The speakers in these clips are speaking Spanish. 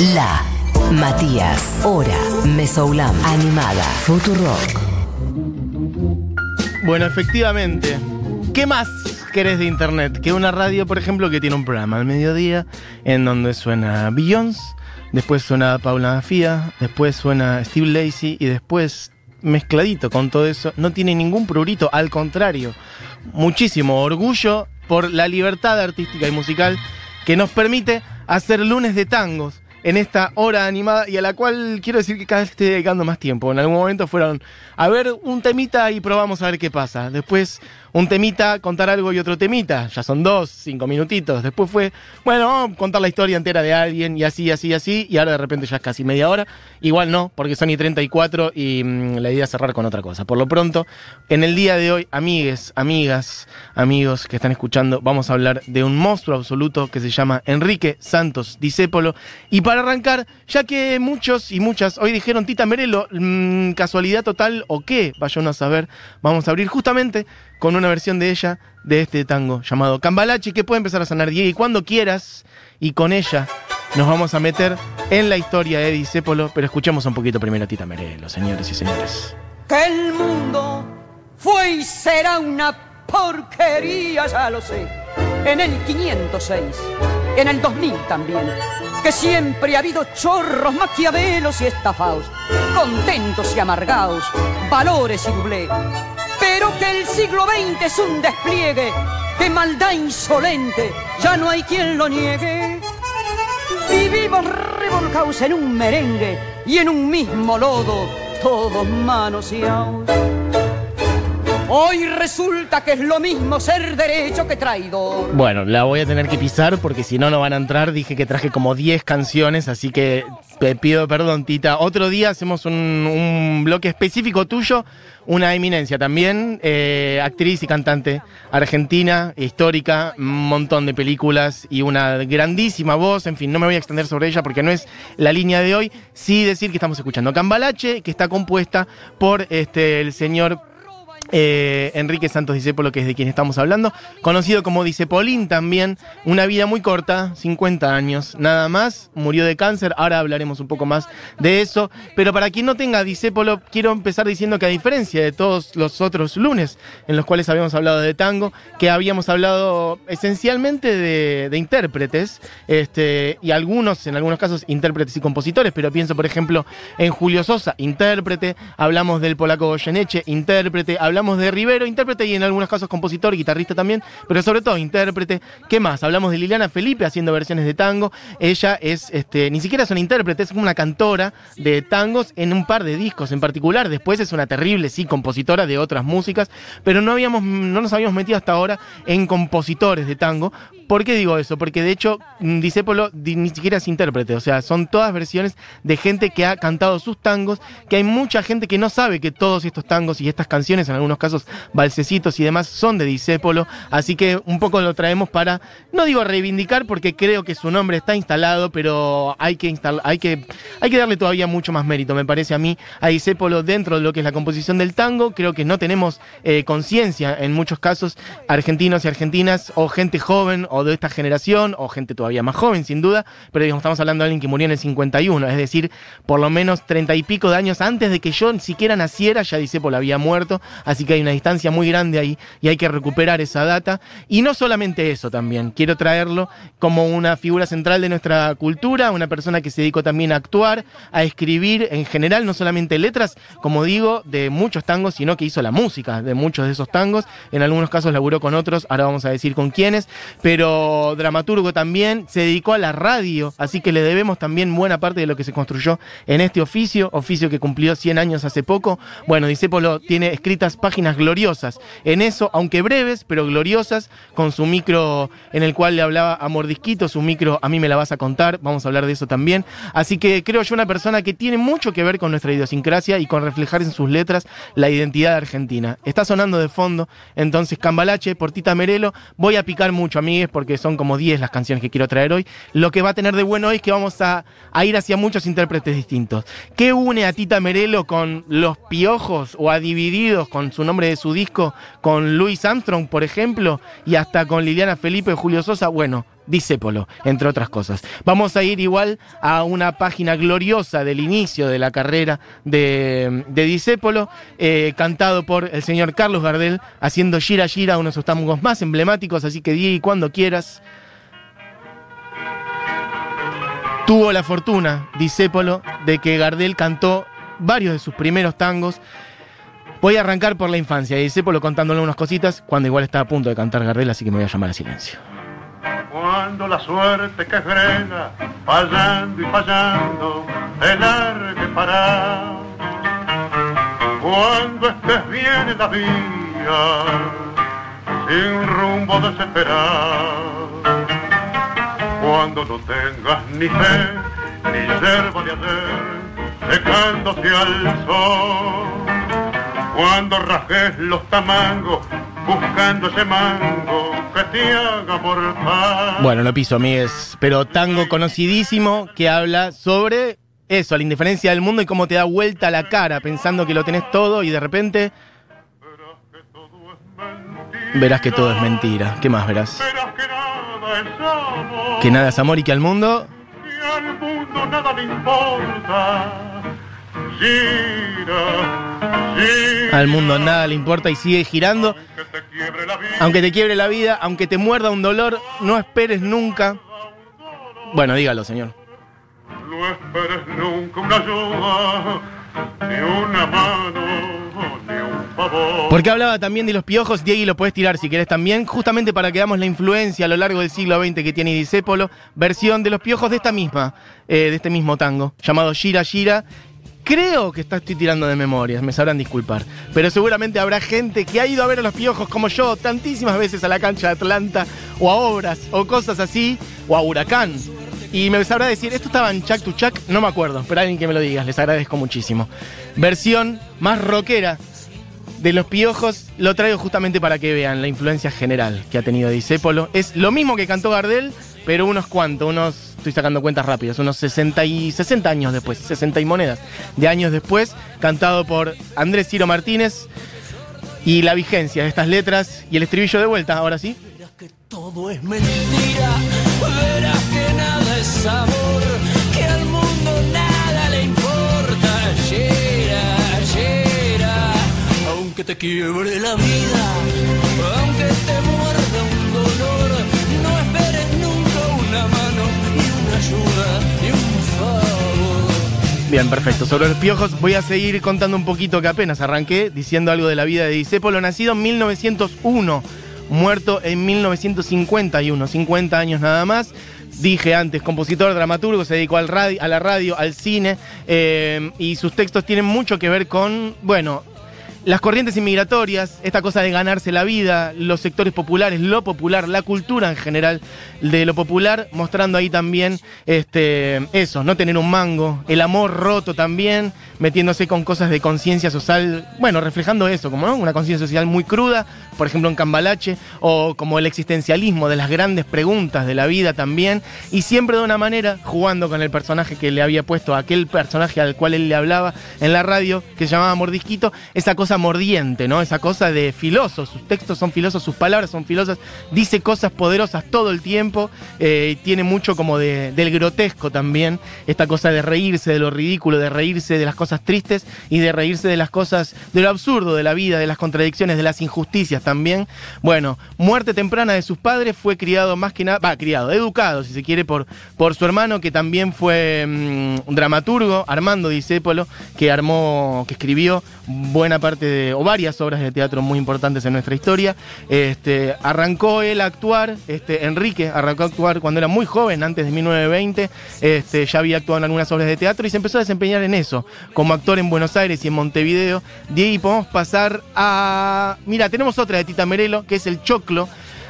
La Matías, Hora, Mesoulam, Animada, Futurock. Bueno, efectivamente. ¿Qué más querés de internet? Que una radio, por ejemplo, que tiene un programa al mediodía en donde suena Beyoncé, después suena Paula Fia, después suena Steve Lacey y después mezcladito con todo eso, no tiene ningún prurito, al contrario, muchísimo orgullo por la libertad artística y musical que nos permite hacer lunes de tangos en esta hora animada y a la cual quiero decir que cada vez estoy dedicando más tiempo. En algún momento fueron a ver un temita y probamos a ver qué pasa. Después un temita, contar algo y otro temita. Ya son dos, cinco minutitos. Después fue, bueno, contar la historia entera de alguien y así, así, así. Y ahora de repente ya es casi media hora. Igual no, porque son y 34 y mm, la idea es cerrar con otra cosa. Por lo pronto, en el día de hoy, amigues, amigas, amigos que están escuchando, vamos a hablar de un monstruo absoluto que se llama Enrique Santos Discépolo. Y para arrancar, ya que muchos y muchas hoy dijeron Tita Merelo, mm, casualidad total o qué, vaya a saber, vamos a abrir justamente con una versión de ella de este tango llamado Cambalache que puede empezar a sonar y cuando quieras y con ella nos vamos a meter en la historia de Discépolo, pero escuchemos un poquito primero a Tita Merelo, señores y señores. Que el mundo fue y será una porquería, ya lo sé. En el 506, en el 2000 también. Que siempre ha habido chorros, maquiavelos y estafados, contentos y amargados, valores y doblé. Pero que el siglo XX es un despliegue de maldad insolente, ya no hay quien lo niegue. Vivimos revolcados en un merengue y en un mismo lodo, todos manoseados. Hoy resulta que es lo mismo ser derecho que traidor. Bueno, la voy a tener que pisar porque si no, no van a entrar. Dije que traje como 10 canciones, así que te pido perdón, Tita. Otro día hacemos un, bloque específico tuyo, una eminencia también, eh, actriz y cantante argentina, histórica, un montón de películas y una grandísima voz. En fin, no me voy a extender sobre ella porque no es la línea de hoy. Sí decir que estamos escuchando Cambalache, que está compuesta por este, el señor eh, Enrique Santos Discépolo, que es de quien estamos hablando, conocido como Discepolín también, una vida muy corta, 50 años, nada más, murió de cáncer, ahora hablaremos un poco más de eso, pero para quien no tenga Discépolo, quiero empezar diciendo que a diferencia de todos los otros lunes en los cuales habíamos hablado de tango, que habíamos hablado esencialmente de, de intérpretes, este, y algunos, en algunos casos, intérpretes y compositores, pero pienso, por ejemplo, en Julio Sosa, intérprete, hablamos del polaco Goyeneche, intérprete, hablamos de Rivero, intérprete y en algunos casos compositor, guitarrista también, pero sobre todo intérprete. ¿Qué más? Hablamos de Liliana Felipe haciendo versiones de tango. Ella es, este, ni siquiera es una intérprete, es como una cantora de tangos en un par de discos en particular. Después es una terrible, sí, compositora de otras músicas, pero no, habíamos, no nos habíamos metido hasta ahora en compositores de tango. ¿Por qué digo eso? Porque de hecho, Disépolo ni siquiera es intérprete, o sea, son todas versiones de gente que ha cantado sus tangos, que hay mucha gente que no sabe que todos estos tangos y estas canciones, en algunos casos balsecitos y demás, son de Disépolo, así que un poco lo traemos para, no digo reivindicar porque creo que su nombre está instalado, pero hay que, instal hay que, hay que darle todavía mucho más mérito, me parece a mí, a Disépolo dentro de lo que es la composición del tango, creo que no tenemos eh, conciencia en muchos casos, argentinos y argentinas, o gente joven, o de esta generación, o gente todavía más joven, sin duda, pero digamos, estamos hablando de alguien que murió en el 51, es decir, por lo menos treinta y pico de años antes de que yo ni siquiera naciera, ya Disépolo había muerto, así que hay una distancia muy grande ahí y hay que recuperar esa data. Y no solamente eso también, quiero traerlo como una figura central de nuestra cultura, una persona que se dedicó también a actuar, a escribir en general, no solamente letras, como digo, de muchos tangos, sino que hizo la música de muchos de esos tangos, en algunos casos laburó con otros, ahora vamos a decir con quiénes, pero dramaturgo también, se dedicó a la radio, así que le debemos también buena parte de lo que se construyó en este oficio, oficio que cumplió 100 años hace poco. Bueno, Disépolo tiene escritas páginas gloriosas en eso, aunque breves, pero gloriosas, con su micro en el cual le hablaba a Mordisquito, su micro a mí me la vas a contar, vamos a hablar de eso también. Así que creo yo una persona que tiene mucho que ver con nuestra idiosincrasia y con reflejar en sus letras la identidad argentina. Está sonando de fondo, entonces Cambalache, Portita Merelo, voy a picar mucho, amigues, porque son como 10 las canciones que quiero traer hoy. Lo que va a tener de bueno hoy es que vamos a, ir hacia muchos intérpretes distintos. ¿Qué une a Tita Merelo con Los Piojos o a Divididos con su nombre de su disco, con Louis Armstrong, por ejemplo, y hasta con Liliana Felipe Julio Sosa? Bueno, Disépolo, entre otras cosas. Vamos a ir igual a una página gloriosa del inicio de la carrera de, de Disépolo, eh, cantado por el señor Carlos Gardel, haciendo Gira Gira, uno de sus tangos más emblemáticos, así que di cuando quieras. Tuvo la fortuna, Disépolo, de que Gardel cantó varios de sus primeros tangos. Voy a arrancar por la infancia, Disépolo contándole unas cositas, cuando igual está a punto de cantar Gardel, así que me voy a llamar a silencio. Cuando la suerte que frena, fallando y fallando, te largue para. Cuando estés bien en la vía, sin rumbo desesperado. Cuando no tengas ni fe, ni yerba de hacer, secándose al sol. Cuando rajes los tamangos, buscando ese mango que te haga mortal. Bueno, no piso, amigues, pero tango conocidísimo que habla sobre eso, la indiferencia del mundo y cómo te da vuelta la cara pensando que lo tenés todo y de repente verás que todo es mentira. ¿Qué más verás? Verás que nada es amor. Que nada es amor y que al mundo Y al mundo nada le importa. Gira. Al mundo nada le importa y sigue girando. Aunque te quiebre la vida, aunque te muerda un dolor, no esperes nunca. Bueno, dígalo, señor. No esperes nunca una ayuda, ni una mano, ni un favor. Porque hablaba también de los piojos, Diego, y lo puedes tirar si querés también, justamente para que veamos la influencia a lo largo del siglo XX que tiene Disépolo, versión de los piojos de esta misma, eh, de este mismo tango, llamado Gira Gira. Creo que está, estoy tirando de memorias, me sabrán disculpar. Pero seguramente habrá gente que ha ido a ver a los piojos como yo tantísimas veces a la cancha de Atlanta, o a obras, o cosas así, o a Huracán. Y me sabrá decir, ¿esto estaba en Chuck to Chuck? No me acuerdo, pero alguien que me lo digas, les agradezco muchísimo. Versión más rockera de los piojos, lo traigo justamente para que vean la influencia general que ha tenido Disépolo. Es lo mismo que cantó Gardel, pero unos cuantos, unos, estoy sacando cuentas rápidas, unos 60 y 60 años después, 60 y monedas de años después, cantado por Andrés Ciro Martínez. Y la vigencia de estas letras y el estribillo de vuelta, ahora sí. Verás que todo es mentira, verás que nada es amor, que al mundo nada le importa. Gira, gira, aunque te quiebre la vida, aunque te Bien, perfecto. Sobre los piojos voy a seguir contando un poquito que apenas arranqué diciendo algo de la vida de Disépolo, nacido en 1901, muerto en 1951, 50 años nada más. Dije antes, compositor, dramaturgo, se dedicó al radio, a la radio, al cine, eh, y sus textos tienen mucho que ver con, bueno, las corrientes inmigratorias, esta cosa de ganarse la vida, los sectores populares, lo popular, la cultura en general de lo popular, mostrando ahí también este, eso, no tener un mango, el amor roto también, metiéndose con cosas de conciencia social, bueno, reflejando eso, como ¿no? una conciencia social muy cruda, por ejemplo en Cambalache, o como el existencialismo de las grandes preguntas de la vida también, y siempre de una manera jugando con el personaje que le había puesto, aquel personaje al cual él le hablaba en la radio, que se llamaba Mordisquito, esa cosa mordiente, ¿no? Esa cosa de filoso, sus textos son filosos, sus palabras son filosas, dice cosas poderosas todo el tiempo, eh, tiene mucho como de, del grotesco también, esta cosa de reírse de lo ridículo, de reírse de las cosas tristes y de reírse de las cosas, de lo absurdo de la vida, de las contradicciones, de las injusticias también. Bueno, muerte temprana de sus padres, fue criado más que nada, va, criado, educado, si se quiere, por, por su hermano, que también fue mm, dramaturgo, Armando Disépolo, que armó, que escribió buena parte de, o varias obras de teatro muy importantes en nuestra historia. Este, arrancó él a actuar, este, Enrique arrancó a actuar cuando era muy joven, antes de 1920, este, ya había actuado en algunas obras de teatro y se empezó a desempeñar en eso, como actor en Buenos Aires y en Montevideo. De ahí podemos pasar a... Mira, tenemos otra de Tita Merelo, que es El Choclo.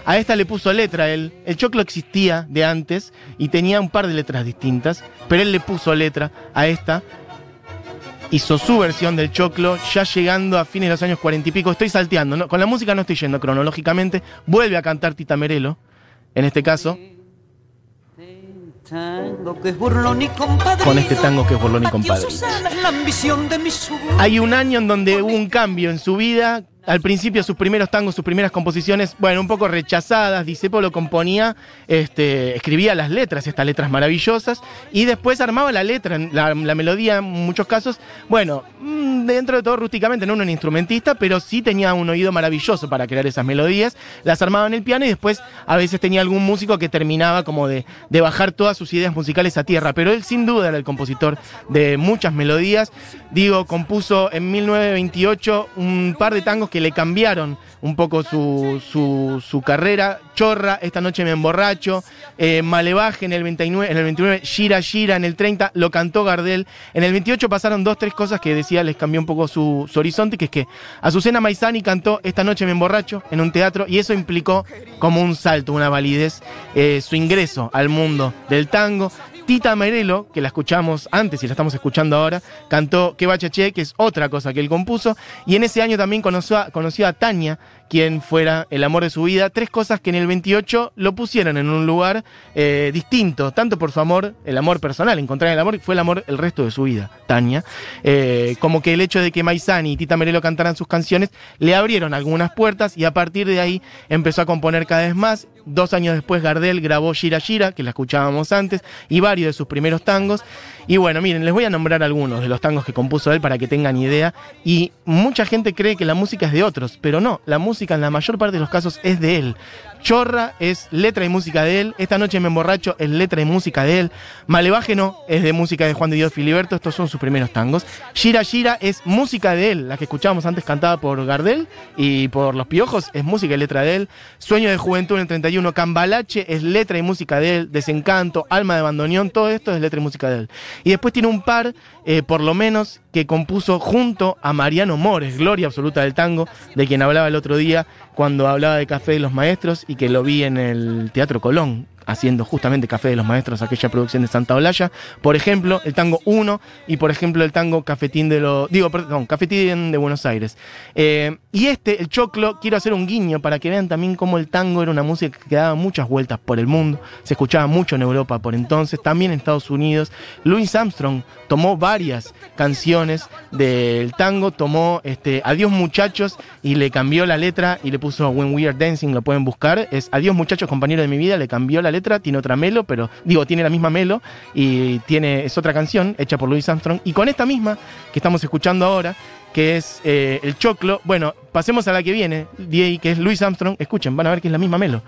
A esta le puso letra él. El choclo existía de antes y tenía un par de letras distintas, pero él le puso letra a esta. Hizo su versión del choclo, ya llegando a fines de los años cuarenta y pico. Estoy salteando, ¿no? con la música no estoy yendo cronológicamente. Vuelve a cantar Tita Merelo, en este caso, que es burlón y. Con este tango que es burlón y compadre. Hay un año en donde hubo un cambio en su vida al principio sus primeros tangos, sus primeras composiciones, bueno, un poco rechazadas. Disépolo componía, este, escribía las letras, estas letras maravillosas, y después armaba la letra, la, la melodía en muchos casos. Bueno, mm, dentro de todo rústicamente, no un instrumentista, pero sí tenía un oído maravilloso para crear esas melodías. Las armaba en el piano y después a veces tenía algún músico que terminaba como de, de bajar todas sus ideas musicales a tierra. Pero él sin duda era el compositor de muchas melodías. Digo, compuso en 1928 un par de tangos que le cambiaron un poco su, su- su carrera. Chorra, esta noche me emborracho. Eh, Malevaje en el, 29, en el 29. Gira Gira en el 30. Lo cantó Gardel. En el 28 pasaron dos, tres cosas que decía les cambió un poco su, su horizonte, que es que Azucena Maizani cantó Esta noche me emborracho en un teatro y eso implicó como un salto, una validez, eh, su ingreso al mundo del tango. Tita Merelo, que la escuchamos antes y la estamos escuchando ahora, cantó Que Bachaché, que es otra cosa que él compuso. Y en ese año también conoció a Tania, quien fuera el amor de su vida. Tres cosas que en el 28 lo pusieron en un lugar eh, distinto, tanto por su amor, el amor personal, encontrar el amor, fue el amor el resto de su vida, Tania. Eh, como que el hecho de que Maizani y Tita Merelo cantaran sus canciones le abrieron algunas puertas y a partir de ahí empezó a componer cada vez más. Dos años después Gardel grabó Gira Gira, que la escuchábamos antes, y varios de sus primeros tangos. Y bueno, miren, les voy a nombrar algunos de los tangos que compuso él para que tengan idea. Y mucha gente cree que la música es de otros, pero no, la música en la mayor parte de los casos es de él. Chorra es letra y música de él. Esta noche me emborracho es letra y música de él. Malevaje no es de música de Juan de Dios Filiberto. Estos son sus primeros tangos. Gira Gira es música de él. La que escuchábamos antes cantada por Gardel y por Los Piojos es música y letra de él. Sueño de Juventud en el 31. Cambalache es letra y música de él. Desencanto, Alma de Bandoneón, todo esto es letra y música de él. Y después tiene un par, eh, por lo menos, que compuso junto a Mariano Mores, gloria absoluta del tango, de quien hablaba el otro día cuando hablaba de Café de los Maestros y que lo vi en el Teatro Colón haciendo justamente Café de los Maestros, aquella producción de Santa Olalla. Por ejemplo, el tango 1 y por ejemplo el tango Cafetín de los... Digo, perdón, Cafetín de Buenos Aires. Eh, y este, el choclo, quiero hacer un guiño para que vean también cómo el tango era una música que daba muchas vueltas por el mundo. Se escuchaba mucho en Europa por entonces, también en Estados Unidos. Louis Armstrong tomó varias canciones del tango, tomó este, Adiós muchachos y le cambió la letra y le puso When We Are Dancing, lo pueden buscar. Es Adiós muchachos, compañero de mi vida, le cambió la letra, tiene otra melo, pero digo, tiene la misma melo y tiene, es otra canción hecha por Louis Armstrong. Y con esta misma que estamos escuchando ahora, que es eh, el choclo, bueno, pasemos a la que viene, que es Louis Armstrong. Escuchen, van a ver que es la misma melo.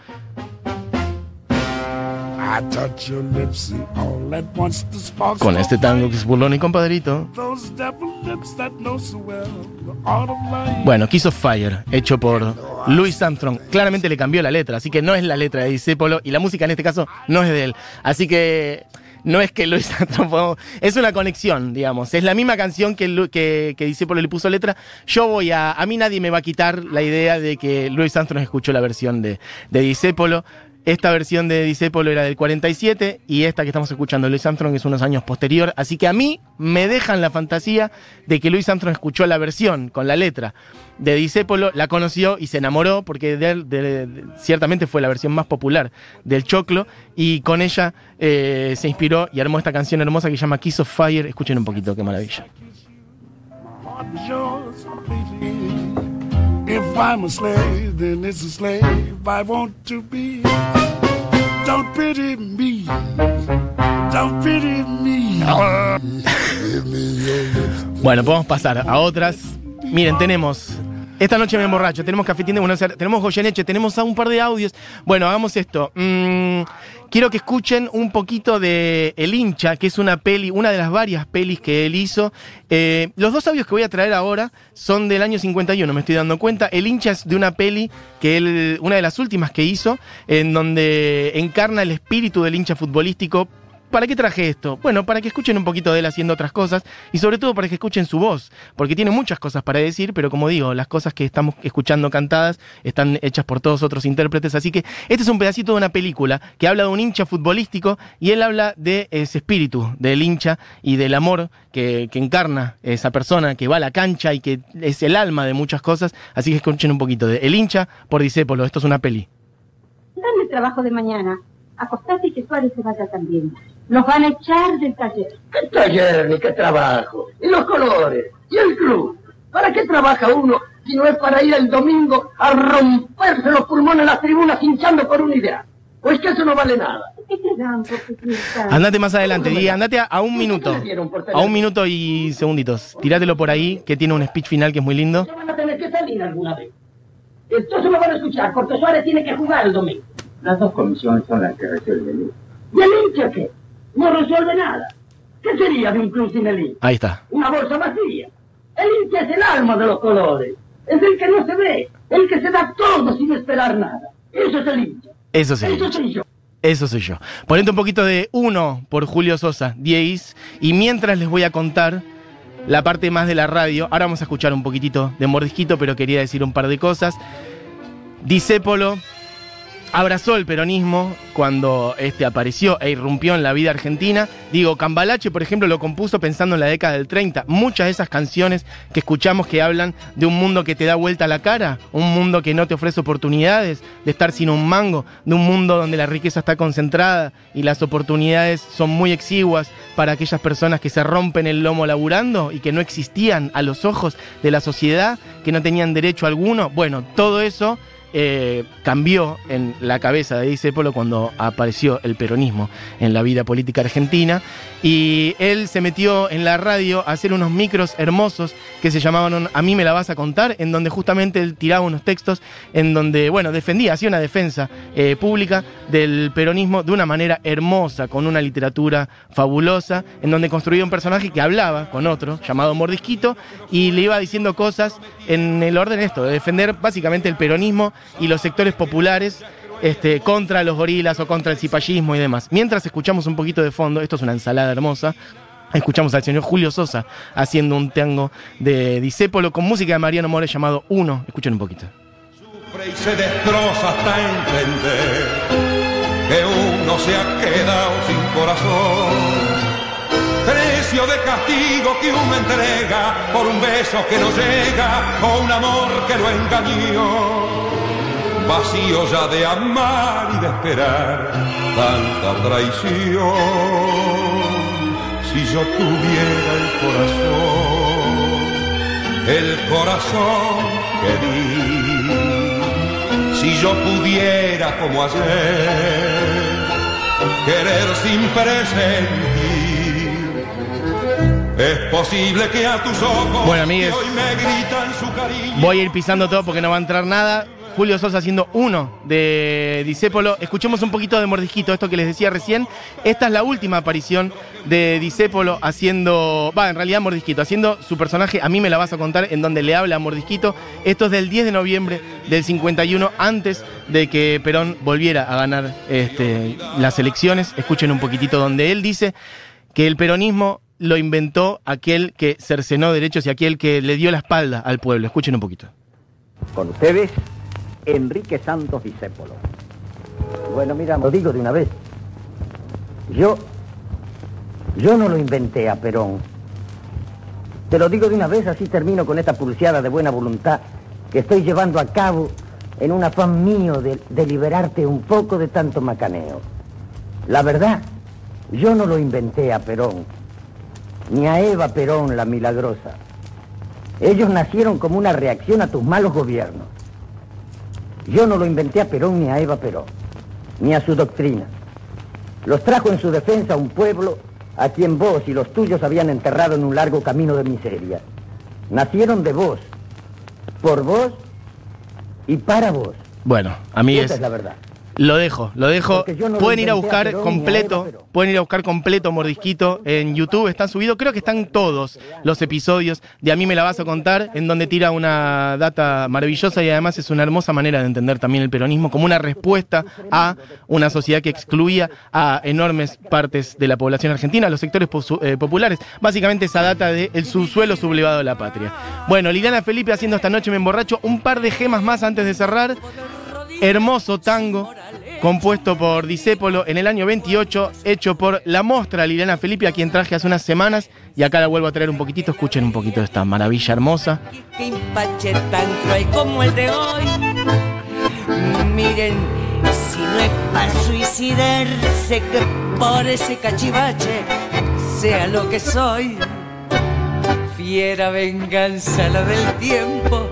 Con este tango que es burlón y compadrito. Those devil lips that know so well the art of life. Bueno, Kiss of Fire, hecho por Louis Armstrong. Claramente le cambió la letra, así que no es la letra de Disépolo y la música en este caso no es de él. Así que no es que Louis Armstrong es una conexión, digamos. Es la misma canción que, que, le puso letra. Yo voy a. A mí nadie me va a quitar la idea de que Louis Armstrong escuchó la versión de, de. Esta versión de Disépolo era del 47 y esta que estamos escuchando Louis Armstrong es unos años posterior. Así que a mí me dejan la fantasía de que Louis Armstrong escuchó la versión con la letra de Disépolo, la conoció y se enamoró porque ciertamente fue la versión más popular del Choclo y con ella eh, se inspiró y armó esta canción hermosa que se llama Kiss of Fire. Escuchen un poquito, qué maravilla. If I'm a slave, then it's a slave I want to be. Don't pity me. Don't pity me. Bueno, podemos pasar a otras. Miren, tenemos. Esta noche me emborracho, tenemos cafetín de Buenos Aires, tenemos Goyeneche, tenemos un par de audios. Bueno, hagamos esto. Mm, quiero que escuchen un poquito de El hincha, que es una peli, una de las varias pelis que él hizo. Eh, los dos audios que voy a traer ahora son del año 51, me estoy dando cuenta. El hincha es de una peli que él, una de las últimas que hizo, en donde encarna el espíritu del hincha futbolístico ¿Para qué traje esto? Bueno, para que escuchen un poquito de él haciendo otras cosas y sobre todo para que escuchen su voz, porque tiene muchas cosas para decir, pero como digo, las cosas que estamos escuchando cantadas están hechas por todos otros intérpretes, así que este es un pedacito de una película que habla de un hincha futbolístico y él habla de ese espíritu del hincha y del amor que, encarna esa persona que va a la cancha y que es el alma de muchas cosas, así que escuchen un poquito de El hincha por Disépolo, esto es una peli. Dame el trabajo de mañana. Acostate y que Suárez se vaya también. Los van a echar del taller. ¿Qué taller ni qué trabajo? ¿Y los colores? ¿Y el club? ¿Para qué trabaja uno si no es para ir el domingo a romperse los pulmones en las tribunas hinchando por una idea? Pues que eso no vale nada. ¿Qué te dan por tu fiesta? Andate más adelante, Di, andate a, a un minuto. A un minuto y segunditos. Tirátelo por ahí, que tiene un speech final que es muy lindo. Van a tener que salir alguna vez. Entonces lo van a escuchar, porque Suárez tiene que jugar el domingo. Las dos comisiones son las que resuelven. ¿Y el hincha qué? No resuelve nada. ¿Qué sería de un club sin el hincha? Ahí está. Una bolsa vacía. El hincha es el alma de los colores. Es el que no se ve, el que se da todo sin esperar nada. Eso es el hincha. Eso sí. Eso soy yo. Eso soy yo. Ponete un poquito de uno por Julio Sosa, 10. Y mientras les voy a contar la parte más de la radio, ahora vamos a escuchar un poquitito de mordisquito, pero quería decir un par de cosas. Disépolo abrazó el peronismo cuando este apareció e irrumpió en la vida argentina. Digo, Cambalache, por ejemplo, lo compuso pensando en la década del 30. Muchas de esas canciones que escuchamos que hablan de un mundo que te da vuelta la cara, un mundo que no te ofrece oportunidades, de estar sin un mango, de un mundo donde la riqueza está concentrada y las oportunidades son muy exiguas para aquellas personas que se rompen el lomo laburando y que no existían a los ojos de la sociedad, que no tenían derecho alguno. Bueno, todo eso eh, cambió en la cabeza de Disépolo cuando apareció el peronismo en la vida política argentina. Y él se metió en la radio a hacer unos micros hermosos que se llamaban A mí me la vas a contar, en donde justamente él tiraba unos textos en donde, bueno, defendía, hacía una defensa eh, pública del peronismo de una manera hermosa, con una literatura fabulosa, en donde construía un personaje que hablaba con otro, llamado Mordisquito, y le iba diciendo cosas en el orden esto, de defender básicamente el peronismo y los sectores populares este, contra los gorilas o contra el cipallismo y demás. Mientras escuchamos un poquito de fondo, esto es una ensalada hermosa. Escuchamos al señor Julio Sosa haciendo un tango de Disépolo con música de Mariano More llamado Uno. Escuchen un poquito. sufre y se destroza hasta entender que uno se ha quedado sin corazón. Precio de castigo que uno entrega por un beso que no llega o un amor que lo engañó. Vacío ya de amar y de esperar tanta traición. Si yo tuviera el corazón, el corazón que di, si yo pudiera como ayer, querer sin presentir, es posible que a tus ojos Bueno, amigues, hoy me gritan su cariño. Voy a ir pisando todo porque no va a entrar nada. Julio Sosa haciendo uno de Disépolo. Escuchemos un poquito de Mordisquito, esto que les decía recién. Esta es la última aparición de Disépolo haciendo, va, en realidad Mordisquito, haciendo su personaje, a mí me la vas a contar, en donde le habla a Mordisquito. Esto es del 10 de noviembre del 51, antes de que Perón volviera a ganar este, las elecciones. Escuchen un poquitito donde él dice que el peronismo lo inventó aquel que cercenó derechos y aquel que le dio la espalda al pueblo. Escuchen un poquito. Con ustedes, Enrique Santos Discépolo. Bueno, mira, lo digo de una vez. Yo, yo no lo inventé a Perón. Te lo digo de una vez, así termino con esta pulseada de buena voluntad que estoy llevando a cabo en un afán mío de, de liberarte un poco de tanto macaneo. La verdad, yo no lo inventé a Perón, ni a Eva Perón la milagrosa. Ellos nacieron como una reacción a tus malos gobiernos. Yo no lo inventé a Perón ni a Eva Perón, ni a su doctrina. Los trajo en su defensa a un pueblo a quien vos y los tuyos habían enterrado en un largo camino de miseria. Nacieron de vos, por vos y para vos. Bueno, a mí Esa es... es la verdad. Lo dejo, lo dejo. Lo pueden ir a a buscar a completo, pueden ir a buscar completo Mordisquito en YouTube, está subido, creo que están todos los episodios de A mí me la vas a contar, en donde tira una data maravillosa y además es una hermosa manera de entender también el peronismo como una respuesta a una sociedad que excluía a enormes partes de la población argentina, los sectores eh, populares. Básicamente esa data de el subsuelo sublevado de la patria. Bueno, Liliana Felipe haciendo esta noche me emborracho, un par de gemas más antes de cerrar. Hermoso tango compuesto por Disépolo en el año 28, hecho por la mostra Liliana Felipe, a quien traje hace unas semanas. Y acá la vuelvo a traer un poquito. Escuchen un poquito de esta maravilla hermosa. tan cruel como el de hoy. Miren, si no es para suicidarse, que por ese cachivache sea lo que soy. Fiera venganza la del tiempo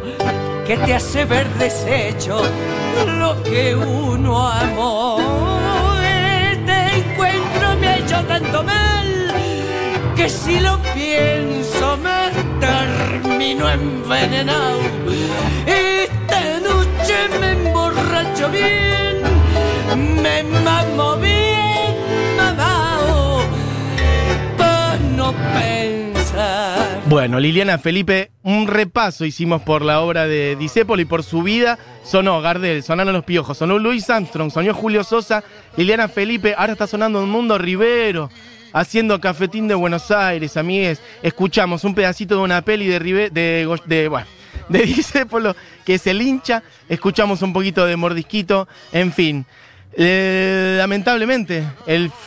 que te hace ver deshecho lo que uno amó. Este encuentro me ha hecho tanto mal que si lo pienso me termino envenenado. Esta noche me emborracho bien, me mamo bien mamao, para no pensar. Bueno, Liliana Felipe, un repaso hicimos por la obra de Disépolo y por su vida. Sonó Gardel, sonaron los piojos, sonó Luis Armstrong, sonó Julio Sosa, Liliana Felipe, ahora está sonando un mundo Rivero, haciendo cafetín de Buenos Aires, amigues. Escuchamos un pedacito de una peli de Rive, de, de, bueno, de Disépolo, que es el hincha. Escuchamos un poquito de Mordisquito, en fin. Eh, lamentablemente,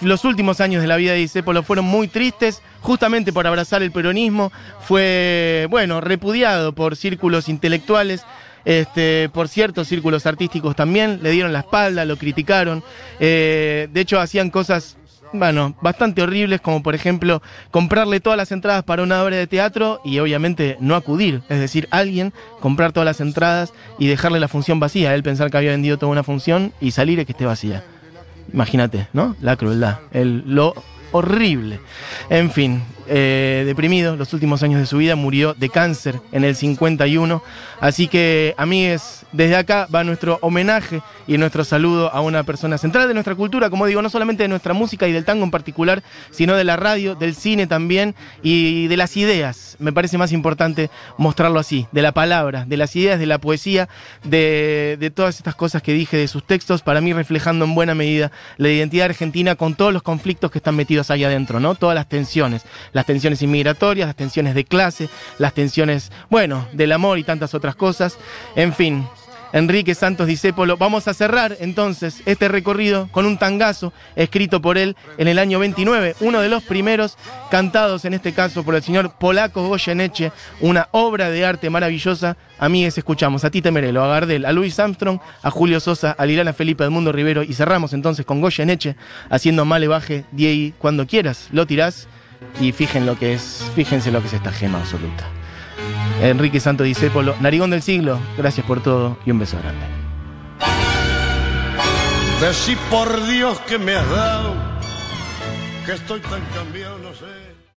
los últimos años de la vida de Disépolo fueron muy tristes, justamente por abrazar el peronismo. Fue, bueno, repudiado por círculos intelectuales, este, por ciertos círculos artísticos también. Le dieron la espalda, lo criticaron. Eh, de hecho, hacían cosas bueno, bastante horribles, como por ejemplo comprarle todas las entradas para una obra de teatro y obviamente no acudir. Es decir, alguien comprar todas las entradas y dejarle la función vacía. Él pensar que había vendido toda una función y salir y que esté vacía. Imagínate, ¿no? La crueldad, el, lo horrible. En fin, eh, deprimido, los últimos años de su vida murió de cáncer en el 51. Así que, amigues, desde acá va nuestro homenaje y nuestro saludo a una persona central de nuestra cultura, como digo, no solamente de nuestra música y del tango en particular, sino de la radio, del cine también y de las ideas. Me parece más importante mostrarlo así, de la palabra, de las ideas, de la poesía, de, de todas estas cosas que dije de sus textos, para mí reflejando en buena medida la identidad argentina con todos los conflictos que están metidos ahí adentro, ¿no? Todas las tensiones, las tensiones inmigratorias, las tensiones de clase, las tensiones, bueno, del amor y tantas otras cosas. En fin, Enrique Santos Discépolo. Vamos a cerrar entonces este recorrido con un tangazo escrito por él en el año 29, uno de los primeros cantados en este caso por el señor Polaco Goyeneche, una obra de arte maravillosa. Amigues, escuchamos a Tite Merelo, a Gardel, a Luis Armstrong, a Julio Sosa, a Liliana Felipe del Mundo Rivero y cerramos entonces con Goyeneche haciendo male baje, Diei, cuando quieras, lo tirás y fijen lo que es, fíjense lo que es esta gema absoluta. Enrique Santo Discépolo, Narigón del Siglo, gracias por todo y un beso grande. Decí por Dios que me has dado, que estoy tan cambiado, no sé.